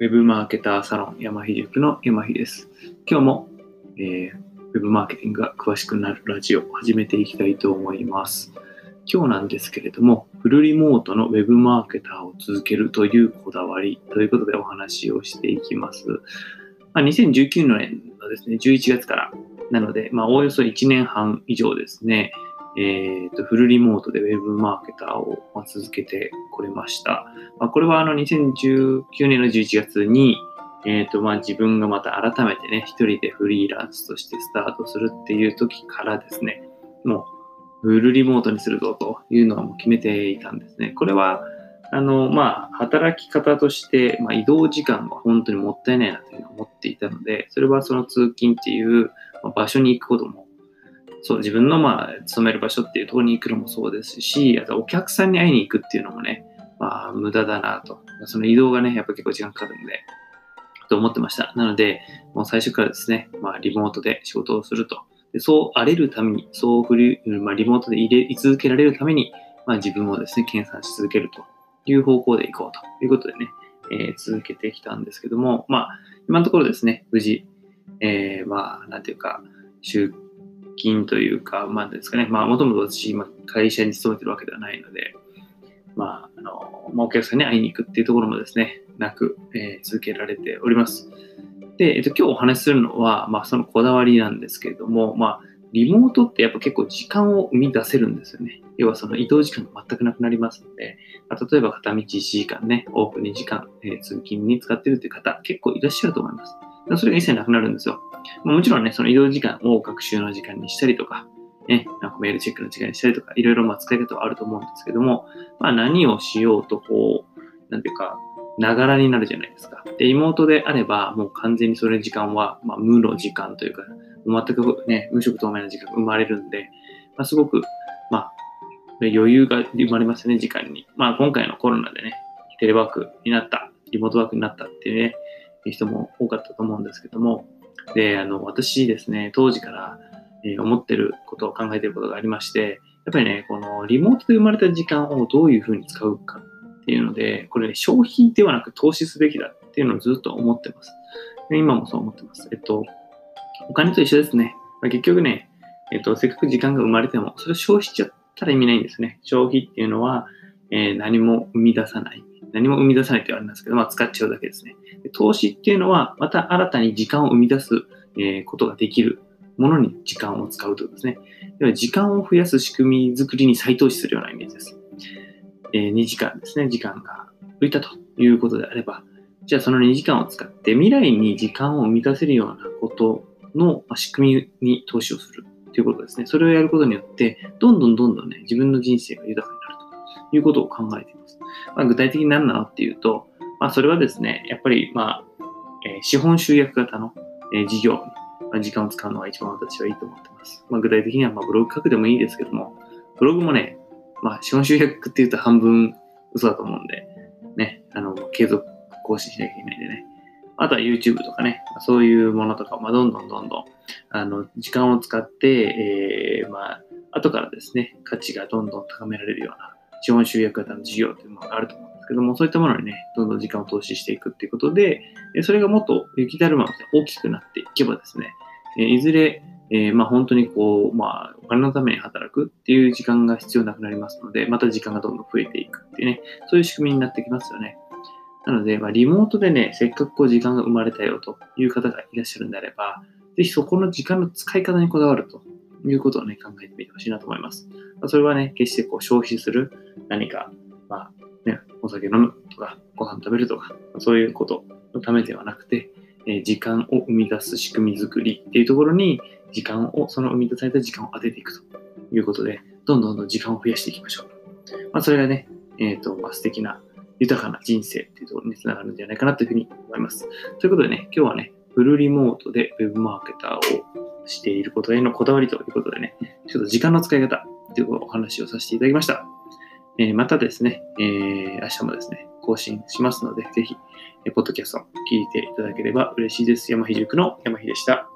ウェブマーケターサロン山秀塾の山秀です。今日も、えー、ウェブマーケティングが詳しくなるラジオを始めていきたいと思います。今日なんですけれども、フルリモートのウェブマーケターを続けるというこだわりということでお話をしていきます。まあ、2019年のですね、11月からなので、まあ、おおよそ1年半以上ですね、えーと、フルリモートでウェブマーケターを、続けてこれました。まあ、これはあの2019年の11月に、えーとまあ、自分がまた改めてね、一人でフリーランスとしてスタートするっていう時からですね、もうフルリモートにするぞというのはもう決めていたんですね。これは、あの、まあ、働き方として、まあ、移動時間は本当にもったいないなというのを思っていたので、それはその通勤っていう場所に行くこともそう、自分のまあ、勤める場所っていうところに行くのもそうですし、あとお客さんに会いに行くっていうのもね、まあ、無駄だなと。その移動がね、やっぱ結構時間かかるんで、と思ってました。なので、もう最初からですね、まあ、リモートで仕事をすると。でそう荒れるために、そう振り、まあ、リモートで入れ続けられるために、まあ、自分をですね、研鑽し続けるという方向でいこうということでね、えー、続けてきたんですけども、まあ、今のところですね、無事、えー、まあ、なんていうか、勤というか、まあですかね、まあもともと私、今会社に勤めてるわけではないので、まあ、あの、まあ、お客さんに会いに行くっていうところもですね、なく、えー、続けられております。で、えっと、今日お話しするのは、まあ、そのこだわりなんですけれども、まあ、リモートってやっぱ結構時間を生み出せるんですよね。要はその移動時間が全くなくなりますので、まあ、例えば片道1時間ね、往復2時間、えー、通勤に使ってるっていう方結構いらっしゃると思います。それが一切なくなるんですよ。もちろんね、その移動時間を学習の時間にしたりとか、ね、なんかメールチェックの時間にしたりとか、いろいろまあ使い方はあると思うんですけども、まあ何をしようとこう、なんていうか、ながらになるじゃないですか。で、妹であれば、もう完全にそれ時間は、まあ、無の時間というか、全くね、無色透明な時間が生まれるんで、まあ、すごく、まあ、余裕が生まれますね、時間に。まあ、今回のコロナでね、テレワークになった、リモートワークになったっていうね、っていう人も多かったと思うんですけども、で、あの、私ですね、当時から、え、思ってることを考えてることがありまして、やっぱりね、このリモートで生まれた時間をどういうふうに使うかっていうので、これね、消費ではなく投資すべきだっていうのをずっと思ってます。今もそう思ってます。えっと、お金と一緒ですね。まあ、結局ね、えっと、せっかく時間が生まれても、それを消費しちゃったら意味ないんですね。消費っていうのは、えー、何も生み出さない。何も生み出さないって言われるんですけど、まあ、使っちゃうだけですね。で投資っていうのは、また新たに時間を生み出す、え、ことができるものに時間を使うということですね。では時間を増やす仕組み作りに再投資するようなイメージです。えー、2時間ですね、時間が浮いたということであれば、じゃあその2時間を使って未来に時間を生み出せるようなことの仕組みに投資をするということですね。それをやることによって、どんどんどんどんね、自分の人生が豊かにいうことを考えています。まあ、具体的に何なのっていうと、まあ、それはですね、やっぱり、まあ、えー、資本集約型の、えー、事業に、まあ、時間を使うのが一番私はいいと思ってます。まあ、具体的には、まあ、ブログ書くでもいいですけども、ブログもね、まあ、資本集約っていうと半分嘘だと思うんで、ね、あの、継続更新しなきゃいけないんでね。あとは YouTube とかね、そういうものとか、まあ、どんどんどんどん、あの、時間を使って、えー、まあ、後からですね、価値がどんどん高められるような資本集約型の事業というものがあると思うんですけども、そういったものにね、どんどん時間を投資していくっていうことで、それがもっと雪だるまで大きくなっていけばですね、いずれ、えー、まあ本当にこう、まあお金のために働くっていう時間が必要なくなりますので、また時間がどんどん増えていくっていうね、そういう仕組みになってきますよね。なので、まあ、リモートでね、せっかくこう時間が生まれたよという方がいらっしゃるんであれば、ぜひそこの時間の使い方にこだわるということをね、考えてみてほしいなと思います。それはね、決してこう消費する何か、まあね、お酒飲むとか、ご飯食べるとか、そういうことのためではなくて、え時間を生み出す仕組み作りっていうところに、時間を、その生み出された時間を当てていくということで、どんどんどん時間を増やしていきましょう。まあ、それがね、えっ、ー、と、まあ、素敵な、豊かな人生っていうところにつながるんじゃないかなというふうに思います。ということでね、今日はね、フルリモートで Web マーケターをしていることへのこだわりということでね、ちょっと時間の使い方というお話をさせていただきました。えまたですね、えー、明日もですね、更新しますので、ぜひ、えポッドキャストを聞いていただければ嬉しいです。山ひ塾の山ひでした。